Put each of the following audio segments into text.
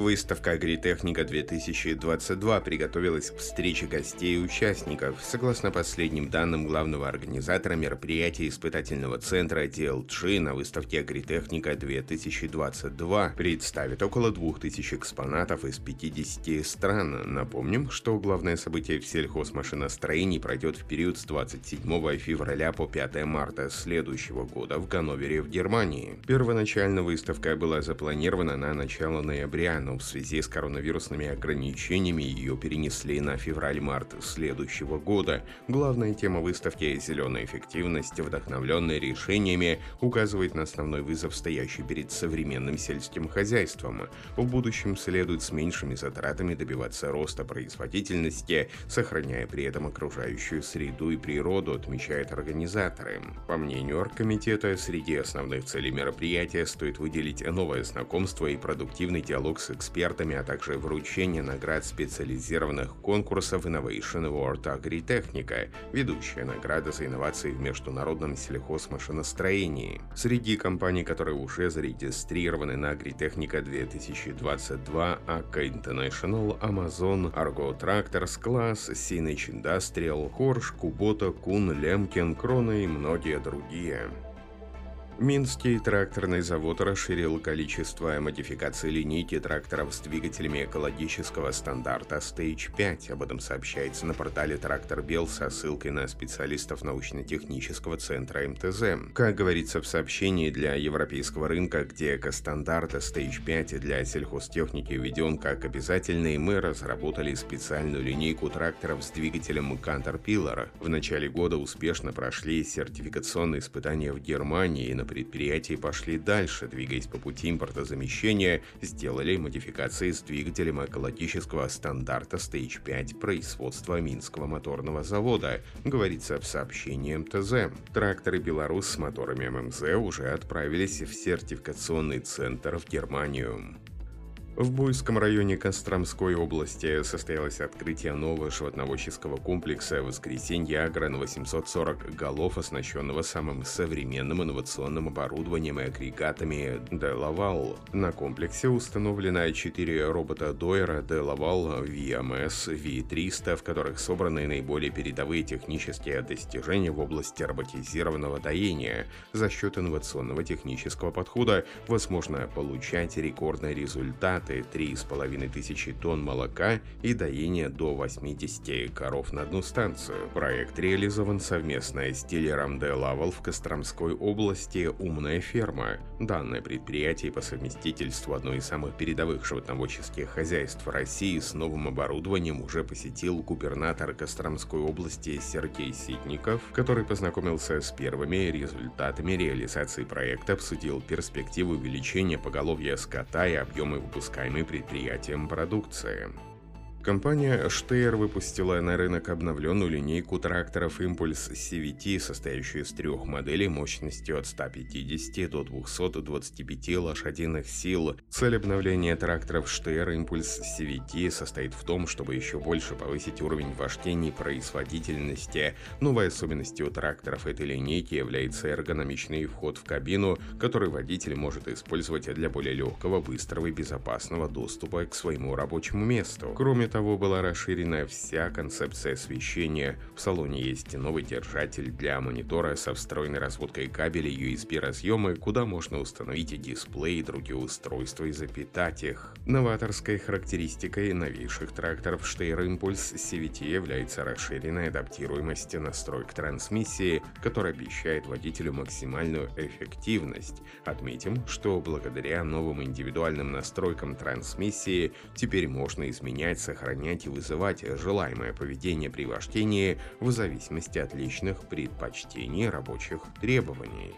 Выставка «Агритехника 2022» приготовилась к встрече гостей и участников. Согласно последним данным главного организатора мероприятия испытательного центра DLG на выставке «Агритехника 2022» представит около 2000 экспонатов из 50 стран. Напомним, что главное событие в сельхозмашиностроении пройдет в период с 27 февраля по 5 марта следующего года в Ганновере в Германии. Первоначально выставка была запланирована на начало ноября, но в связи с коронавирусными ограничениями ее перенесли на февраль-март следующего года. Главная тема выставки «Зеленая эффективность», вдохновленная решениями, указывает на основной вызов, стоящий перед современным сельским хозяйством. В будущем следует с меньшими затратами добиваться роста производительности, сохраняя при этом окружающую среду и природу, отмечают организаторы. По мнению оргкомитета, среди основных целей мероприятия стоит выделить новое знакомство и продуктивный диалог с экспертами, а также вручение наград специализированных конкурсов Innovation Award Агритехника, ведущая награда за инновации в международном сельхозмашиностроении. Среди компаний, которые уже зарегистрированы на Агритехника 2022, АК International, Amazon, Argo Tractors, Class, Sinage Industrial, Корж, Кубота, Кун, Лемкин, Крона и многие другие. Минский тракторный завод расширил количество модификаций линейки тракторов с двигателями экологического стандарта Stage 5. Об этом сообщается на портале Трактор Бел со ссылкой на специалистов научно-технического центра МТЗ. Как говорится в сообщении для европейского рынка, где эко-стандарт Stage 5 для сельхозтехники введен как обязательный, мы разработали специальную линейку тракторов с двигателем Caterpillar. В начале года успешно прошли сертификационные испытания в Германии и на предприятии пошли дальше, двигаясь по пути импортозамещения, сделали модификации с двигателем экологического стандарта Stage 5 производства Минского моторного завода, говорится в сообщении МТЗ. Тракторы «Беларусь» с моторами ММЗ уже отправились в сертификационный центр в Германию. В Буйском районе Костромской области состоялось открытие нового животноводческого комплекса «Воскресенье Агро» на 840 голов, оснащенного самым современным инновационным оборудованием и агрегатами «Делавал». На комплексе установлено 4 робота Дойера «Делавал VMS V300», в которых собраны наиболее передовые технические достижения в области роботизированного доения. За счет инновационного технического подхода возможно получать рекордные результаты зарплаты 3,5 тысячи тонн молока и доение до 80 коров на одну станцию. Проект реализован совместно с дилером Де Лавал в Костромской области «Умная ферма». Данное предприятие по совместительству одно из самых передовых животноводческих хозяйств России с новым оборудованием уже посетил губернатор Костромской области Сергей Ситников, который познакомился с первыми результатами реализации проекта, обсудил перспективы увеличения поголовья скота и объемы выпуска выпускаемой предприятием продукции. Компания Steyr выпустила на рынок обновленную линейку тракторов Impulse CVT, состоящую из трех моделей мощностью от 150 до 225 лошадиных сил. Цель обновления тракторов Steyr Impulse CVT состоит в том, чтобы еще больше повысить уровень вождения и производительности. Новой особенностью тракторов этой линейки является эргономичный вход в кабину, который водитель может использовать для более легкого, быстрого и безопасного доступа к своему рабочему месту. Кроме того, была расширена вся концепция освещения. В салоне есть новый держатель для монитора со встроенной разводкой кабелей USB-разъемы, куда можно установить дисплей и другие устройства и запитать их. Новаторской характеристикой новейших тракторов Steyr Impulse CVT является расширенная адаптируемость настроек трансмиссии, которая обещает водителю максимальную эффективность. Отметим, что благодаря новым индивидуальным настройкам трансмиссии теперь можно изменять сохранение сохранять и вызывать желаемое поведение при вождении в зависимости от личных предпочтений рабочих требований.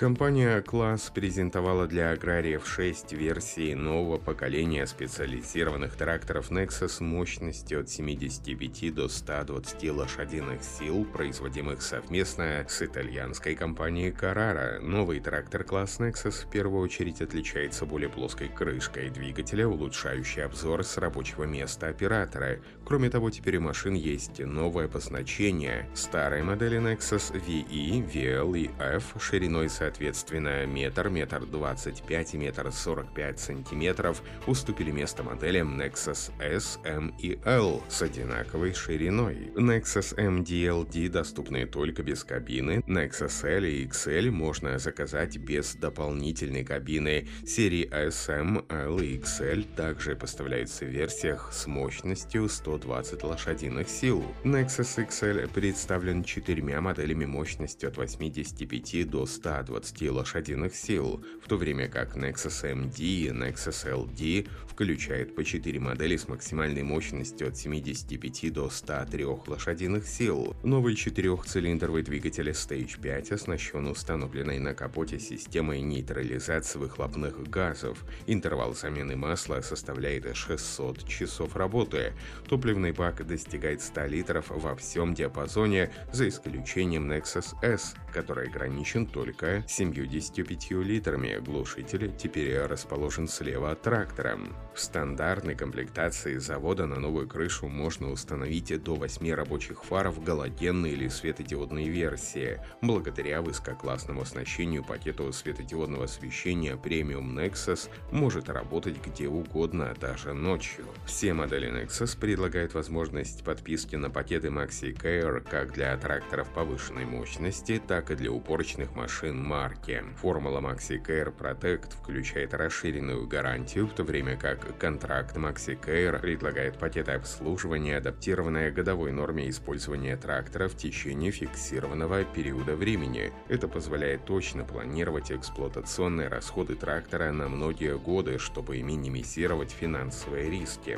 Компания «Класс» презентовала для аграриев 6 версий нового поколения специализированных тракторов Nexus мощностью от 75 до 120 лошадиных сил, производимых совместно с итальянской компанией Carrara. Новый трактор класс Nexus в первую очередь отличается более плоской крышкой двигателя, улучшающий обзор с рабочего места оператора. Кроме того, теперь у машин есть новое обозначение. Старые модели Nexus VE, VL и F шириной соответственно соответственно, метр, метр двадцать пять и метр сорок пять сантиметров уступили место моделям Nexus S, M и L с одинаковой шириной. Nexus M DLD доступны только без кабины, Nexus L и XL можно заказать без дополнительной кабины. Серии S, M, L и XL также поставляются в версиях с мощностью 120 лошадиных сил. Nexus XL представлен четырьмя моделями мощностью от 85 до 120 120 лошадиных сил, в то время как Nexus MD и Nexus LD включают по 4 модели с максимальной мощностью от 75 до 103 лошадиных сил. Новый четырехцилиндровый двигатель Stage 5 оснащен установленной на капоте системой нейтрализации выхлопных газов. Интервал замены масла составляет 600 часов работы. Топливный бак достигает 100 литров во всем диапазоне, за исключением Nexus S, который ограничен только 75 литрами. Глушитель теперь расположен слева от трактора. В стандартной комплектации завода на новую крышу можно установить до 8 рабочих фаров галогенной или светодиодной версии. Благодаря высококлассному оснащению пакету светодиодного освещения Premium Nexus может работать где угодно, даже ночью. Все модели Nexus предлагают возможность подписки на пакеты Maxi Care как для тракторов повышенной мощности, так и для уборочных машин марки. Формула Maxi Care Protect включает расширенную гарантию, в то время как контракт Maxi Care предлагает пакеты обслуживания, адаптированные годовой норме использования трактора в течение фиксированного периода времени. Это позволяет точно планировать эксплуатационные расходы трактора на многие годы, чтобы минимизировать финансовые риски.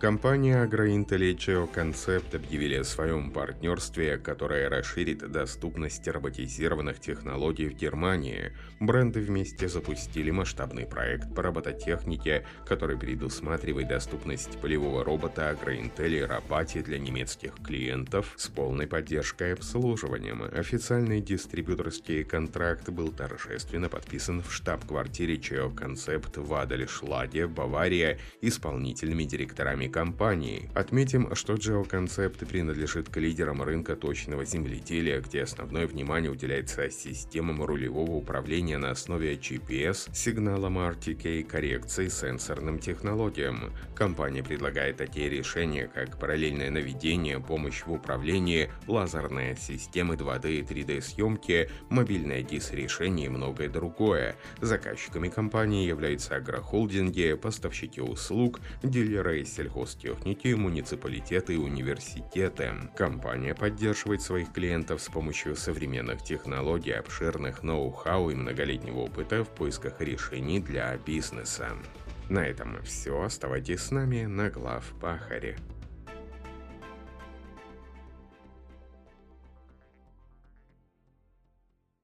Компания AgroIntelligio Concept объявили о своем партнерстве, которое расширит доступность роботизированных технологий в Германии. Бренды вместе запустили масштабный проект по робототехнике, который предусматривает доступность полевого робота AgroIntelli Рабати для немецких клиентов с полной поддержкой и обслуживанием. Официальный дистрибьюторский контракт был торжественно подписан в штаб-квартире Geo Concept в Адельшладе, Бавария, исполнительными директорами компании. Отметим, что GeoConcept принадлежит к лидерам рынка точного земледелия, где основное внимание уделяется системам рулевого управления на основе GPS, сигналам RTK, коррекции сенсорным технологиям. Компания предлагает такие решения, как параллельное наведение, помощь в управлении, лазерные системы 2D и 3D съемки, мобильное DIS-решение и многое другое. Заказчиками компании являются агрохолдинги, поставщики услуг, дилеры и сельхоз хозтехники, муниципалитеты и университеты. Компания поддерживает своих клиентов с помощью современных технологий, обширных ноу-хау и многолетнего опыта в поисках решений для бизнеса. На этом все. Оставайтесь с нами на глав Пахаре.